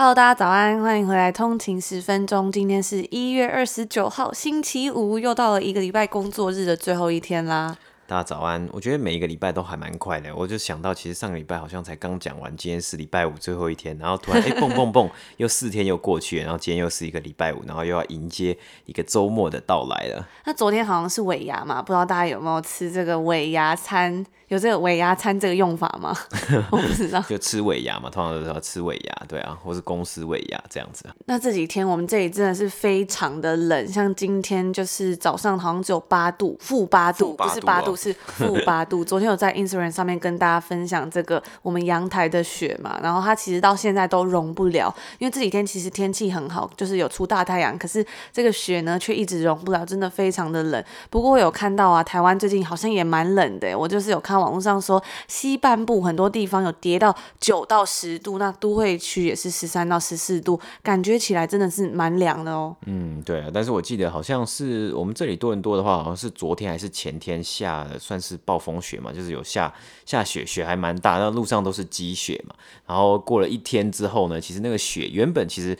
Hello，大家早安，欢迎回来。通勤十分钟，今天是一月二十九号，星期五，又到了一个礼拜工作日的最后一天啦。大家早安，我觉得每一个礼拜都还蛮快的。我就想到，其实上个礼拜好像才刚讲完，今天是礼拜五最后一天，然后突然哎，蹦蹦蹦，又四天又过去了，然后今天又是一个礼拜五，然后又要迎接一个周末的到来了。那昨天好像是尾牙嘛，不知道大家有没有吃这个尾牙餐？有这个尾牙餐这个用法吗？我不知道，就吃尾牙嘛，通常都是要吃尾牙，对啊，或是公司尾牙这样子。那这几天我们这里真的是非常的冷，像今天就是早上好像只有八度，负八度，不是八度，是负八度。昨天有在 Instagram 上面跟大家分享这个我们阳台的雪嘛，然后它其实到现在都融不了，因为这几天其实天气很好，就是有出大太阳，可是这个雪呢却一直融不了，真的非常的冷。不过我有看到啊，台湾最近好像也蛮冷的，我就是有看。网络上说，西半部很多地方有跌到九到十度，那都会区也是十三到十四度，感觉起来真的是蛮凉的哦。嗯，对啊，但是我记得好像是我们这里多伦多的话，好像是昨天还是前天下的算是暴风雪嘛，就是有下下雪，雪还蛮大，那路上都是积雪嘛。然后过了一天之后呢，其实那个雪原本其实。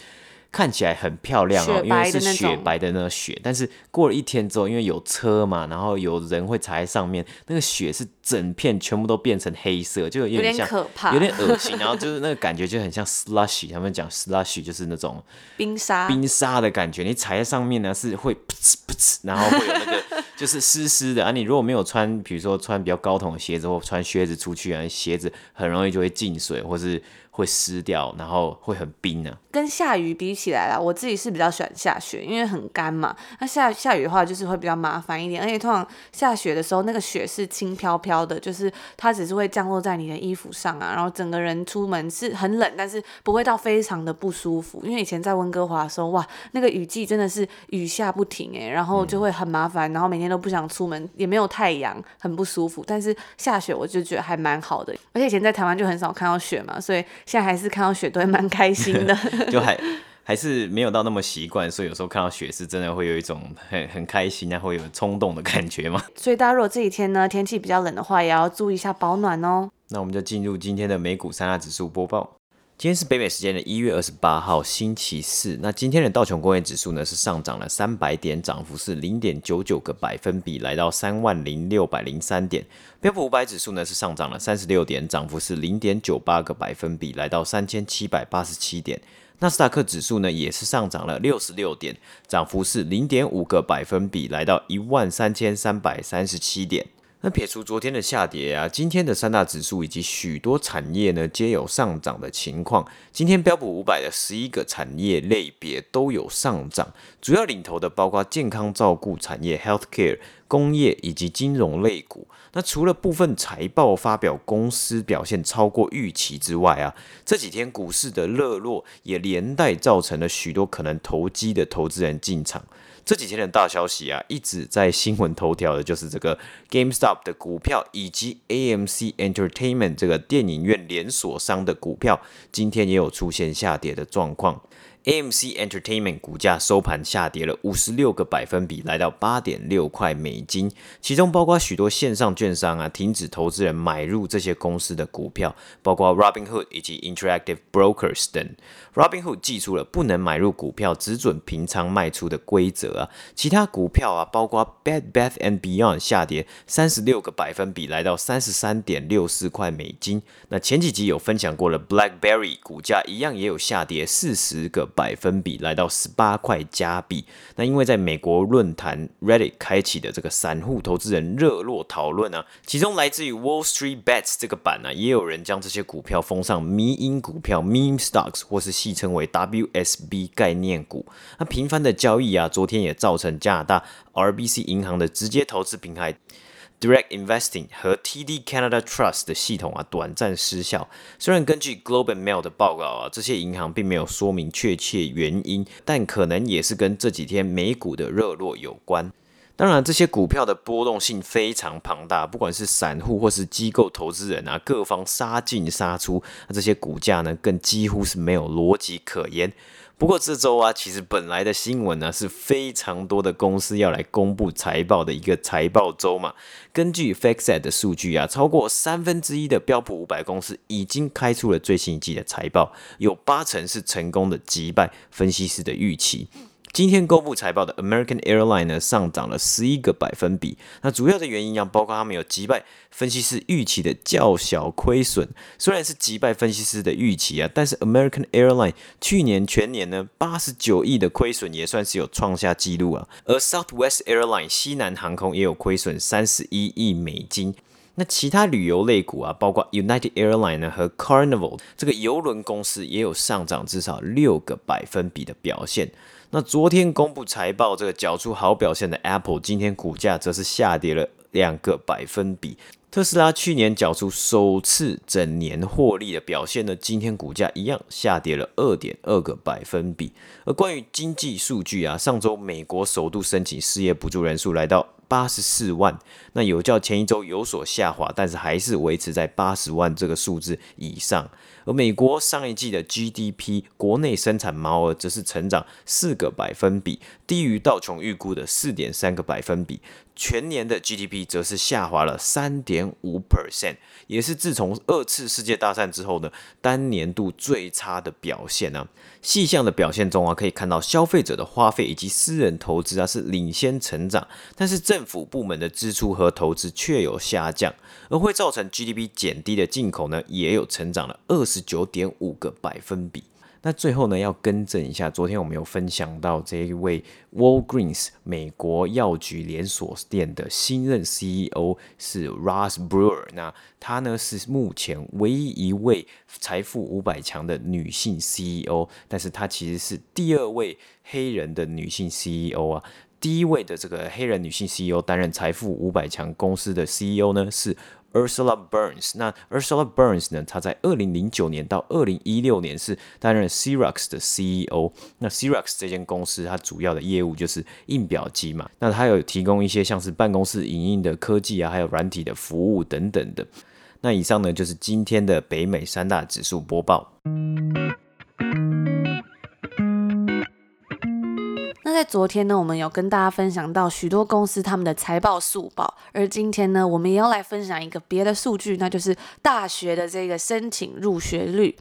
看起来很漂亮哦，因为是雪白的那个雪，但是过了一天之后，因为有车嘛，然后有人会踩在上面，那个雪是整片全部都变成黑色，就有点像，有点可怕，有点恶心，然后就是那个感觉就很像 slushy，他们讲 slushy 就是那种冰沙，冰沙的感觉，你踩在上面呢是会噗呲噗呲，然后会有那个就是湿湿的啊，你如果没有穿，比如说穿比较高筒的鞋子或穿靴子出去啊，鞋子很容易就会进水或是。会湿掉，然后会很冰呢、啊。跟下雨比起来啦，我自己是比较喜欢下雪，因为很干嘛。那下下雨的话，就是会比较麻烦一点。而且通常下雪的时候，那个雪是轻飘飘的，就是它只是会降落在你的衣服上啊，然后整个人出门是很冷，但是不会到非常的不舒服。因为以前在温哥华的时候，哇，那个雨季真的是雨下不停诶，然后就会很麻烦，然后每天都不想出门，也没有太阳，很不舒服。但是下雪我就觉得还蛮好的，而且以前在台湾就很少看到雪嘛，所以。现在还是看到雪都会蛮开心的，就还还是没有到那么习惯，所以有时候看到雪是真的会有一种很很开心啊，会有冲动的感觉嘛。所以大家如果这几天呢天气比较冷的话，也要注意一下保暖哦。那我们就进入今天的美股三大指数播报。今天是北美时间的一月二十八号，星期四。那今天的道琼工业指数呢是上涨了三百点，涨幅是零点九九个百分比，来到三万零六百零三点。标普五百指数呢是上涨了三十六点，涨幅是零点九八个百分比，来到三千七百八十七点。纳斯达克指数呢也是上涨了六十六点，涨幅是零点五个百分比，来到一万三千三百三十七点。那撇除昨天的下跌啊，今天的三大指数以及许多产业呢，皆有上涨的情况。今天标普五百的十一个产业类别都有上涨，主要领头的包括健康照顾产业 （healthcare）、工业以及金融类股。那除了部分财报发表公司表现超过预期之外啊，这几天股市的热络也连带造成了许多可能投机的投资人进场。这几天的大消息啊，一直在新闻头条的就是这个 GameStop 的股票，以及 AMC Entertainment 这个电影院连锁商的股票，今天也有出现下跌的状况。AMC Entertainment 股价收盘下跌了五十六个百分比，来到八点六块美金。其中包括许多线上券商啊，停止投资人买入这些公司的股票，包括 Robinhood 以及 Interactive Brokers 等。Robinhood 祭出了不能买入股票，只准平仓卖出的规则啊。其他股票啊，包括 Bed Bath and Beyond 下跌三十六个百分比，来到三十三点六四块美金。那前几集有分享过了，BlackBerry 股价一样也有下跌四十个。百分比来到十八块加币。那因为在美国论坛 Reddit 开启的这个散户投资人热络讨论啊，其中来自于 Wall Street Bets 这个版呢、啊，也有人将这些股票封上迷因股票 Meme Stocks，或是戏称为 WSB 概念股。那频繁的交易啊，昨天也造成加拿大 RBC 银行的直接投资平台。Direct Investing 和 TD Canada Trust 的系统啊短暂失效。虽然根据 Globe and Mail 的报告啊，这些银行并没有说明确切原因，但可能也是跟这几天美股的热络有关。当然，这些股票的波动性非常庞大，不管是散户或是机构投资人啊，各方杀进杀出，那这些股价呢，更几乎是没有逻辑可言。不过这周啊，其实本来的新闻呢，是非常多的公司要来公布财报的一个财报周嘛。根据 FactSet 的数据啊，超过三分之一的标普五百公司已经开出了最新一季的财报，有八成是成功的击败分析师的预期。今天公布财报的 American Airline 呢，上涨了十一个百分比。那主要的原因啊，包括他们有击败分析师预期的较小亏损。虽然是击败分析师的预期啊，但是 American Airline 去年全年呢八十九亿的亏损也算是有创下纪录啊。而 Southwest Airline 西南航空也有亏损三十一亿美金。那其他旅游类股啊，包括 United Airlines 呢和 Carnival 这个邮轮公司也有上涨至少六个百分比的表现。那昨天公布财报，这个缴出好表现的 Apple，今天股价则是下跌了两个百分比。特斯拉去年缴出首次整年获利的表现呢，今天股价一样下跌了二点二个百分比。而关于经济数据啊，上周美国首度申请失业补助人数来到八十四万，那有较前一周有所下滑，但是还是维持在八十万这个数字以上。而美国上一季的 GDP 国内生产毛额则是成长四个百分比，低于道琼预估的四点三个百分比。全年的 GDP 则是下滑了三点五 percent，也是自从二次世界大战之后呢，单年度最差的表现啊。细项的表现中啊，可以看到消费者的花费以及私人投资啊是领先成长，但是政府部门的支出和投资却有下降，而会造成 GDP 减低的进口呢，也有成长了二十九点五个百分比。那最后呢，要更正一下，昨天我们有分享到这一位 Walgreens 美国药局连锁店的新任 CEO 是 Ross Brewer，那她呢是目前唯一一位财富五百强的女性 CEO，但是她其实是第二位黑人的女性 CEO 啊，第一位的这个黑人女性 CEO 担任财富五百强公司的 CEO 呢是。Ursula Burns，那 Ursula Burns 呢？她在二零零九年到二零一六年是担任 Xerox 的 CEO。那 Xerox 这间公司，它主要的业务就是印表机嘛。那它有提供一些像是办公室影印的科技啊，还有软体的服务等等的。那以上呢，就是今天的北美三大指数播报。那在昨天呢，我们有跟大家分享到许多公司他们的财报速报，而今天呢，我们也要来分享一个别的数据，那就是大学的这个申请入学率。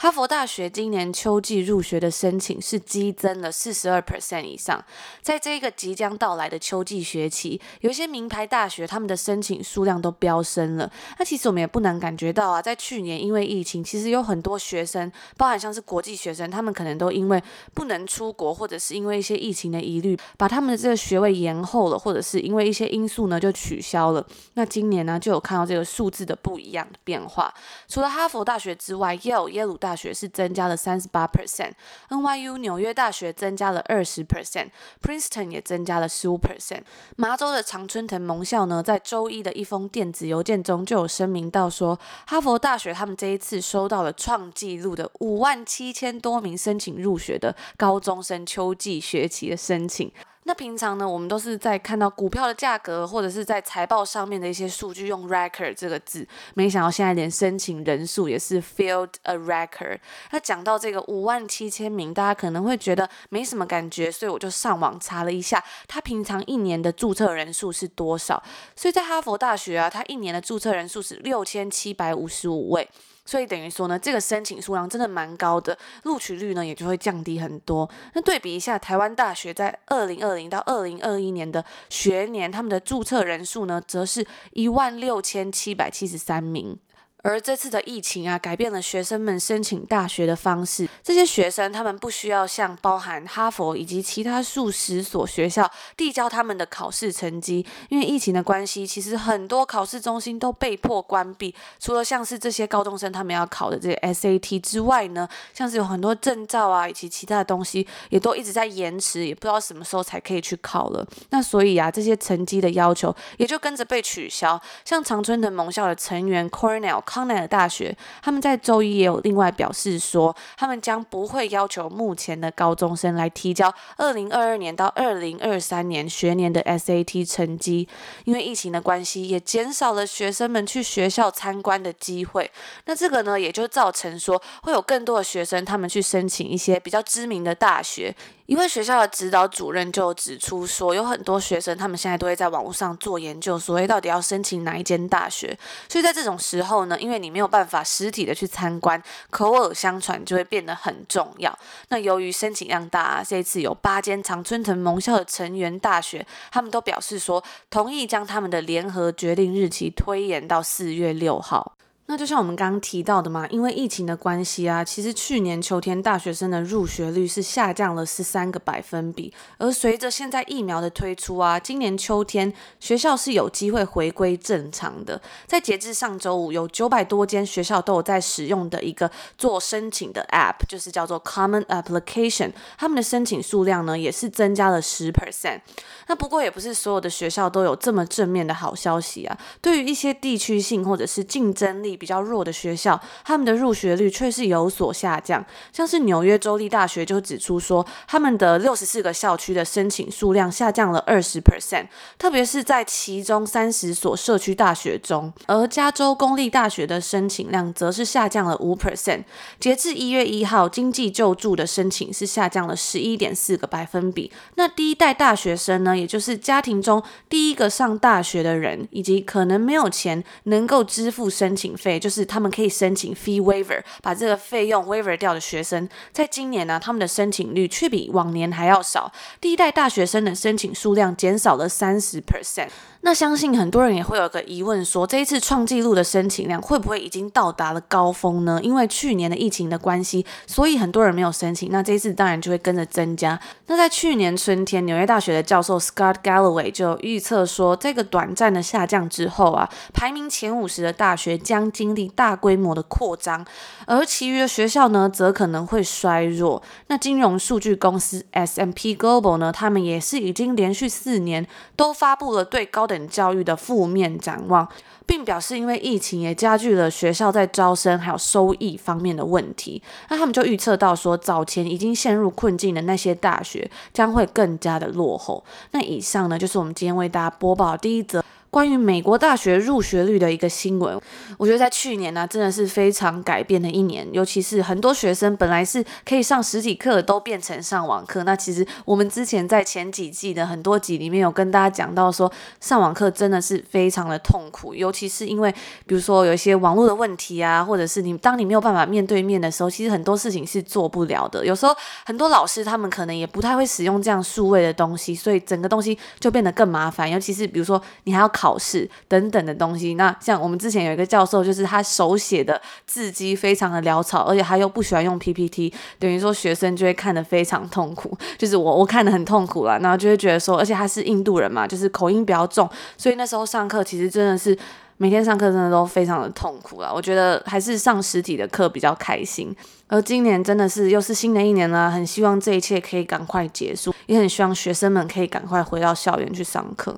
哈佛大学今年秋季入学的申请是激增了四十二 percent 以上，在这个即将到来的秋季学期，有一些名牌大学他们的申请数量都飙升了。那其实我们也不难感觉到啊，在去年因为疫情，其实有很多学生，包含像是国际学生，他们可能都因为不能出国，或者是因为一些疫情。的疑虑，把他们的这个学位延后了，或者是因为一些因素呢，就取消了。那今年呢，就有看到这个数字的不一样的变化。除了哈佛大学之外，耶耶鲁大学是增加了三十八 percent，NYU 纽约大学增加了二十 percent，Princeton 也增加了十五 percent。麻州的常春藤盟校呢，在周一的一封电子邮件中就有声明到说，哈佛大学他们这一次收到了创纪录的五万七千多名申请入学的高中生秋季学期的申请。那平常呢，我们都是在看到股票的价格，或者是在财报上面的一些数据，用 record 这个字。没想到现在连申请人数也是 filled a record。那讲到这个五万七千名，大家可能会觉得没什么感觉，所以我就上网查了一下，他平常一年的注册人数是多少。所以在哈佛大学啊，他一年的注册人数是六千七百五十五位。所以等于说呢，这个申请数量真的蛮高的，录取率呢也就会降低很多。那对比一下，台湾大学在二零二零到二零二一年的学年，他们的注册人数呢，则是一万六千七百七十三名。而这次的疫情啊，改变了学生们申请大学的方式。这些学生他们不需要向包含哈佛以及其他数十所学校递交他们的考试成绩，因为疫情的关系，其实很多考试中心都被迫关闭。除了像是这些高中生他们要考的这些 SAT 之外呢，像是有很多证照啊以及其他的东西也都一直在延迟，也不知道什么时候才可以去考了。那所以啊，这些成绩的要求也就跟着被取消。像常春藤盟校的成员 Cornell 康奈尔大学，他们在周一也有另外表示说，他们将不会要求目前的高中生来提交二零二二年到二零二三年学年的 SAT 成绩，因为疫情的关系，也减少了学生们去学校参观的机会。那这个呢，也就造成说，会有更多的学生他们去申请一些比较知名的大学。一位学校的指导主任就指出说，有很多学生他们现在都会在网络上做研究，所以到底要申请哪一间大学。所以在这种时候呢，因为你没有办法实体的去参观，口耳相传就会变得很重要。那由于申请量大啊，这一次有八间常春藤盟校的成员大学，他们都表示说同意将他们的联合决定日期推延到四月六号。那就像我们刚刚提到的嘛，因为疫情的关系啊，其实去年秋天大学生的入学率是下降了十三个百分比，而随着现在疫苗的推出啊，今年秋天学校是有机会回归正常的。在截至上周五，有九百多间学校都有在使用的一个做申请的 App，就是叫做 Common Application，他们的申请数量呢也是增加了十 percent。那不过也不是所有的学校都有这么正面的好消息啊，对于一些地区性或者是竞争力比较弱的学校，他们的入学率却是有所下降。像是纽约州立大学就指出说，他们的六十四个校区的申请数量下降了二十 percent，特别是在其中三十所社区大学中。而加州公立大学的申请量则是下降了五 percent。截至一月一号，经济救助的申请是下降了十一点四个百分比。那第一代大学生呢，也就是家庭中第一个上大学的人，以及可能没有钱能够支付申请费。就是他们可以申请 fee waiver，把这个费用 waiver 掉的学生，在今年呢，他们的申请率却比往年还要少。第一代大学生的申请数量减少了三十 percent。那相信很多人也会有个疑问说，这一次创纪录的申请量会不会已经到达了高峰呢？因为去年的疫情的关系，所以很多人没有申请。那这一次当然就会跟着增加。那在去年春天，纽约大学的教授 Scott Galloway 就预测说，这个短暂的下降之后啊，排名前五十的大学将经历大规模的扩张，而其余的学校呢，则可能会衰弱。那金融数据公司 S&P Global 呢，他们也是已经连续四年都发布了对高等教育的负面展望，并表示因为疫情也加剧了学校在招生还有收益方面的问题。那他们就预测到说，早前已经陷入困境的那些大学将会更加的落后。那以上呢，就是我们今天为大家播报的第一则。关于美国大学入学率的一个新闻，我觉得在去年呢、真的是非常改变的一年。尤其是很多学生本来是可以上实体课，都变成上网课。那其实我们之前在前几季的很多集里面有跟大家讲到说，上网课真的是非常的痛苦，尤其是因为比如说有一些网络的问题啊，或者是你当你没有办法面对面的时候，其实很多事情是做不了的。有时候很多老师他们可能也不太会使用这样数位的东西，所以整个东西就变得更麻烦。尤其是比如说你还要考。考试等等的东西，那像我们之前有一个教授，就是他手写的字迹非常的潦草，而且他又不喜欢用 PPT，等于说学生就会看得非常痛苦。就是我我看得很痛苦了，然后就会觉得说，而且他是印度人嘛，就是口音比较重，所以那时候上课其实真的是每天上课真的都非常的痛苦了。我觉得还是上实体的课比较开心。而今年真的是又是新的一年了，很希望这一切可以赶快结束，也很希望学生们可以赶快回到校园去上课。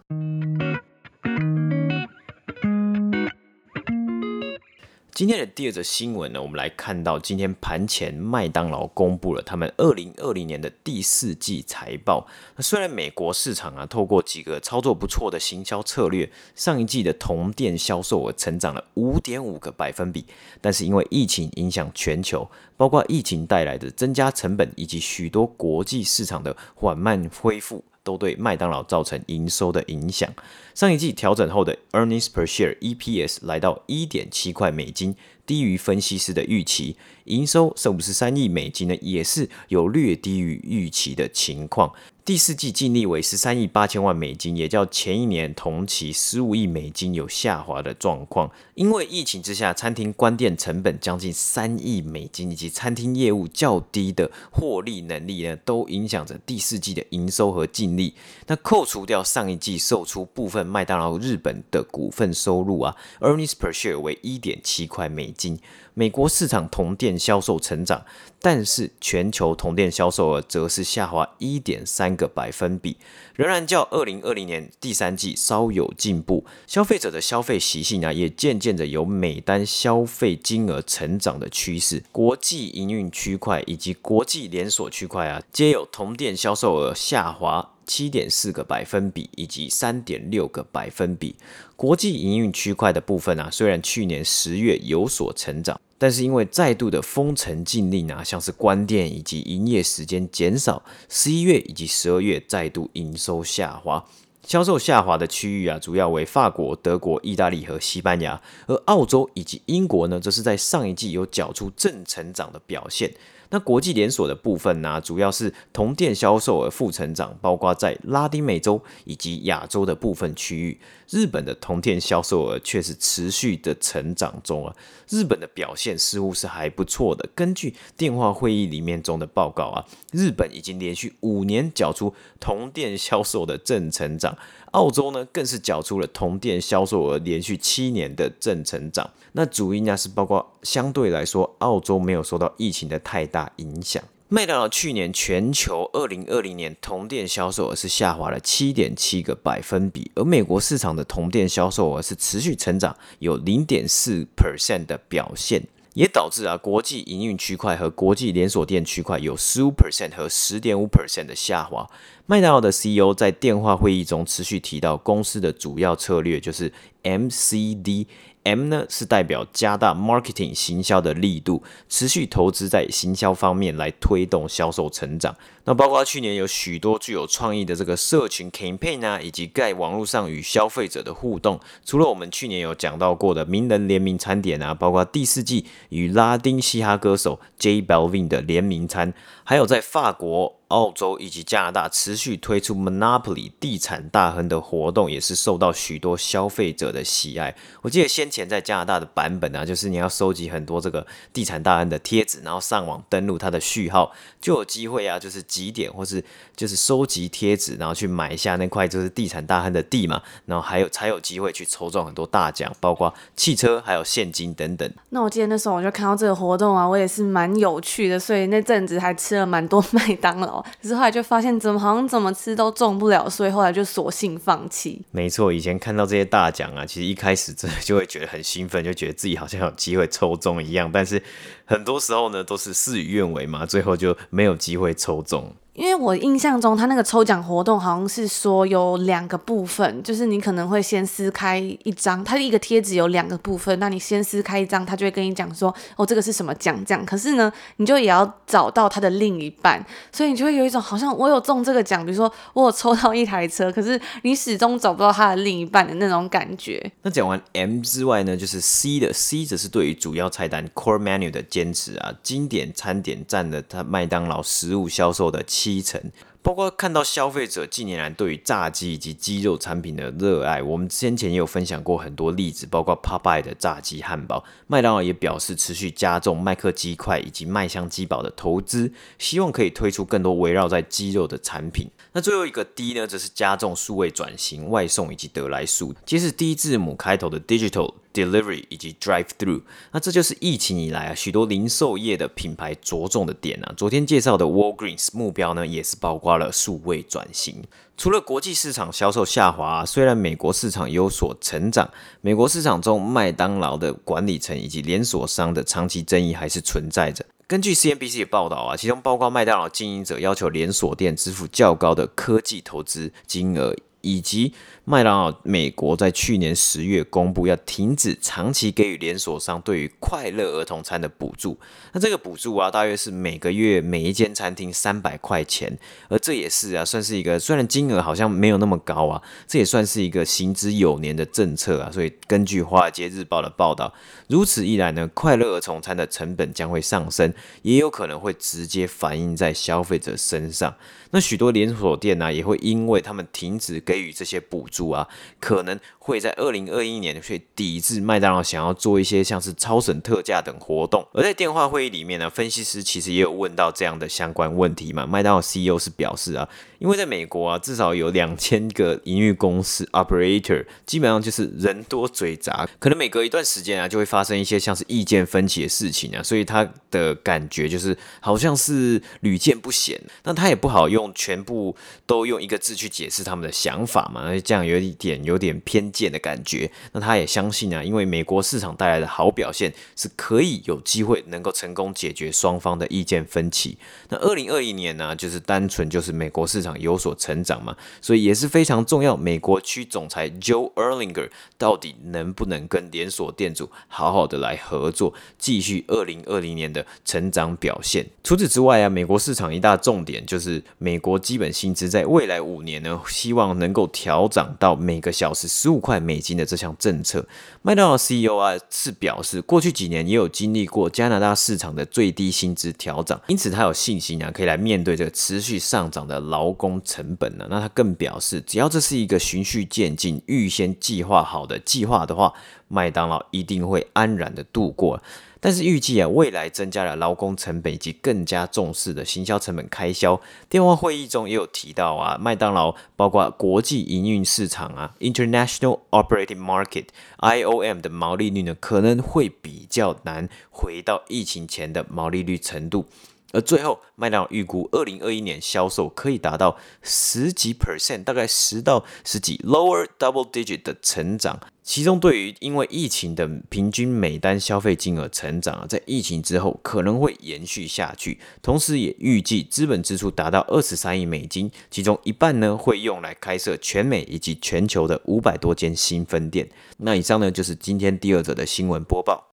今天的第二则新闻呢，我们来看到今天盘前麦当劳公布了他们二零二零年的第四季财报。那虽然美国市场啊，透过几个操作不错的行销策略，上一季的同店销售额成长了五点五个百分比，但是因为疫情影响全球，包括疫情带来的增加成本以及许多国际市场的缓慢恢复。都对麦当劳造成营收的影响。上一季调整后的 earnings per share EPS 来到一点七块美金，低于分析师的预期。营收是五十三亿美金呢，也是有略低于预期的情况。第四季净利为十三亿八千万美金，也较前一年同期十五亿美金有下滑的状况。因为疫情之下，餐厅关店成本将近三亿美金，以及餐厅业务较低的获利能力呢，都影响着第四季的营收和净利。那扣除掉上一季售出部分麦当劳日本的股份收入啊，earnings per share 为一点七块美金。美国市场同店销售成长，但是全球同店销售额则是下滑一点三个百分比，仍然较二零二零年第三季稍有进步。消费者的消费习性啊，也渐渐的有每单消费金额成长的趋势。国际营运区块以及国际连锁区块啊，皆有同店销售额下滑。七点四个百分比以及三点六个百分比，国际营运区块的部分啊，虽然去年十月有所成长，但是因为再度的封城禁令啊，像是关店以及营业时间减少，十一月以及十二月再度营收下滑。销售下滑的区域啊，主要为法国、德国、意大利和西班牙，而澳洲以及英国呢，则是在上一季有缴出正成长的表现。那国际连锁的部分呢，主要是同店销售额负成长，包括在拉丁美洲以及亚洲的部分区域。日本的同店销售额却是持续的成长中啊，日本的表现似乎是还不错的。根据电话会议里面中的报告啊，日本已经连续五年缴出同店销售的正成长。澳洲呢，更是缴出了同店销售额连续七年的正成长。那主因呢，是包括相对来说，澳洲没有受到疫情的太大影响。麦当劳去年全球二零二零年同店销售额是下滑了七点七个百分比，而美国市场的同店销售额是持续成长，有零点四 percent 的表现。也导致啊，国际营运区块和国际连锁店区块有十五 percent 和十点五 percent 的下滑。麦当劳的 CEO 在电话会议中持续提到，公司的主要策略就是 MCD。M 呢是代表加大 marketing 行销的力度，持续投资在行销方面来推动销售成长。那包括去年有许多具有创意的这个社群 campaign 啊，以及在网络上与消费者的互动。除了我们去年有讲到过的名人联名餐点啊，包括第四季与拉丁嘻哈歌手 J Balvin 的联名餐，还有在法国。澳洲以及加拿大持续推出 Monopoly 地产大亨的活动，也是受到许多消费者的喜爱。我记得先前在加拿大的版本啊，就是你要收集很多这个地产大亨的贴纸，然后上网登录他的序号，就有机会啊，就是集点或是就是收集贴纸，然后去买一下那块就是地产大亨的地嘛，然后还有才有机会去抽中很多大奖，包括汽车还有现金等等。那我记得那时候我就看到这个活动啊，我也是蛮有趣的，所以那阵子还吃了蛮多 麦当劳。可是后来就发现，怎么好像怎么吃都中不了，所以后来就索性放弃。没错，以前看到这些大奖啊，其实一开始真的就会觉得很兴奋，就觉得自己好像有机会抽中一样。但是很多时候呢，都是事与愿违嘛，最后就没有机会抽中。因为我印象中，他那个抽奖活动好像是说有两个部分，就是你可能会先撕开一张，它一个贴纸有两个部分，那你先撕开一张，他就会跟你讲说，哦，这个是什么奖奖。可是呢，你就也要找到他的另一半，所以你就会有一种好像我有中这个奖，比如说我有抽到一台车，可是你始终找不到他的另一半的那种感觉。那讲完 M 之外呢，就是 C 的 C 则是对于主要菜单 Core Menu 的坚持啊，经典餐点占了他麦当劳食物销售的。七成，包括看到消费者近年来对于炸鸡以及鸡肉产品的热爱，我们先前也有分享过很多例子，包括 Popeye 的炸鸡汉堡，麦当劳也表示持续加重麦克鸡块以及麦香鸡堡的投资，希望可以推出更多围绕在鸡肉的产品。那最后一个 D 呢，则是加重数位转型、外送以及得来速，皆是 D 字母开头的 Digital。Delivery 以及 Drive Through，那这就是疫情以来啊许多零售业的品牌着重的点啊。昨天介绍的 Walgreens 目标呢，也是包括了数位转型。除了国际市场销售下滑啊，虽然美国市场有所成长，美国市场中麦当劳的管理层以及连锁商的长期争议还是存在着。根据 CNBC 的报道啊，其中包括麦当劳经营者要求连锁店支付较高的科技投资金额。以及麦当劳美国在去年十月公布要停止长期给予连锁商对于快乐儿童餐的补助。那这个补助啊，大约是每个月每一间餐厅三百块钱，而这也是啊，算是一个虽然金额好像没有那么高啊，这也算是一个行之有年的政策啊。所以根据《华尔街日报》的报道，如此一来呢，快乐儿童餐的成本将会上升，也有可能会直接反映在消费者身上。那许多连锁店呢、也会因为他们停止给予这些补住啊，可能会在二零二一年去抵制麦当劳想要做一些像是超省特价等活动。而在电话会议里面呢，分析师其实也有问到这样的相关问题嘛。麦当劳 CEO 是表示啊，因为在美国啊，至少有两千个营运公司 operator，基本上就是人多嘴杂，可能每隔一段时间啊，就会发生一些像是意见分歧的事情啊，所以他的感觉就是好像是屡见不鲜。那他也不好用。全部都用一个字去解释他们的想法嘛，那这样有一点有点偏见的感觉。那他也相信啊，因为美国市场带来的好表现是可以有机会能够成功解决双方的意见分歧。那二零二一年呢，就是单纯就是美国市场有所成长嘛，所以也是非常重要。美国区总裁 Joe Erlinger 到底能不能跟连锁店主好好的来合作，继续二零二零年的成长表现？除此之外啊，美国市场一大重点就是美。美国基本薪资在未来五年呢，希望能够调涨到每个小时十五块美金的这项政策。麦当劳 CEO 啊是表示，过去几年也有经历过加拿大市场的最低薪资调整，因此他有信心啊，可以来面对这个持续上涨的劳工成本呢。那他更表示，只要这是一个循序渐进、预先计划好的计划的话，麦当劳一定会安然的度过。但是预计啊，未来增加了劳工成本以及更加重视的行销成本开销。电话会议中也有提到啊，麦当劳包括国际营运市场啊 （International Operating Market，IOM） 的毛利率呢，可能会比较难回到疫情前的毛利率程度。而最后，麦当劳预估二零二一年销售可以达到十几 percent，大概十到十几 lower double digit 的成长。其中，对于因为疫情的平均每单消费金额成长啊，在疫情之后可能会延续下去。同时，也预计资本支出达到二十三亿美金，其中一半呢会用来开设全美以及全球的五百多间新分店。那以上呢就是今天第二则的新闻播报。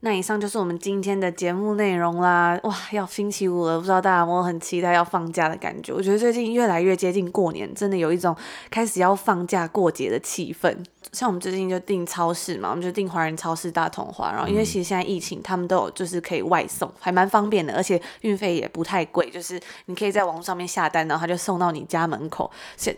那以上就是我们今天的节目内容啦！哇，要星期五了，不知道大家有没有很期待要放假的感觉？我觉得最近越来越接近过年，真的有一种开始要放假过节的气氛。像我们最近就订超市嘛，我们就订华人超市大同华，然后因为其实现在疫情，他们都有就是可以外送，还蛮方便的，而且运费也不太贵，就是你可以在网上面下单，然后他就送到你家门口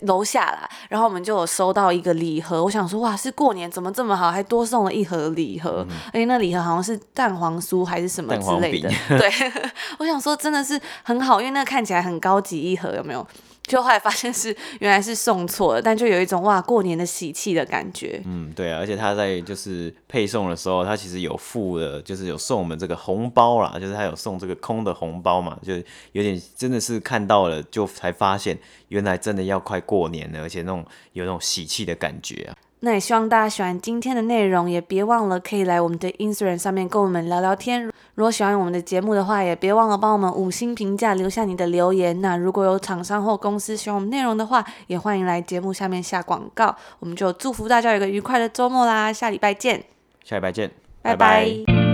楼下啦。然后我们就有收到一个礼盒，我想说哇，是过年怎么这么好，还多送了一盒礼盒，而且那礼盒好像是蛋黄酥还是什么之类的，对，我想说真的是很好，因为那个看起来很高级一盒，有没有？就后来发现是原来是送错了，但就有一种哇过年的喜气的感觉。嗯，对啊，而且他在就是配送的时候，他其实有付了，就是有送我们这个红包啦，就是他有送这个空的红包嘛，就有点真的是看到了就才发现，原来真的要快过年了，而且那种有那种喜气的感觉啊。那也希望大家喜欢今天的内容，也别忘了可以来我们的 Instagram 上面跟我们聊聊天。如果喜欢我们的节目的话，也别忘了帮我们五星评价，留下你的留言。那如果有厂商或公司喜欢我们内容的话，也欢迎来节目下面下广告。我们就祝福大家有个愉快的周末啦，下礼拜见。下礼拜见，拜拜。拜拜。